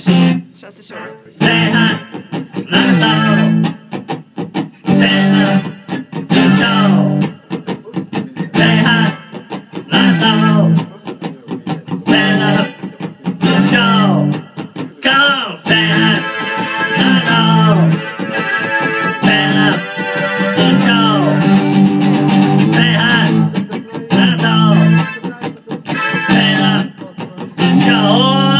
Chile, yo hace shows. Natal, show. Esteja, Natal, Esteja, show. Come, Esteja, Natal, Esteja, show. Esteja, Natal, Esteja, show.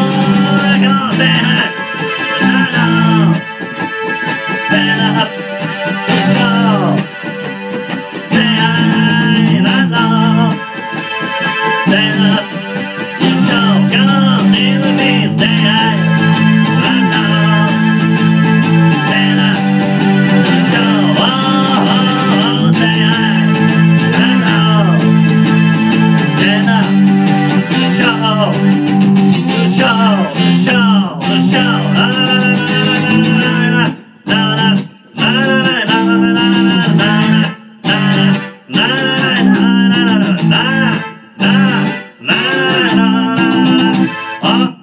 Ah!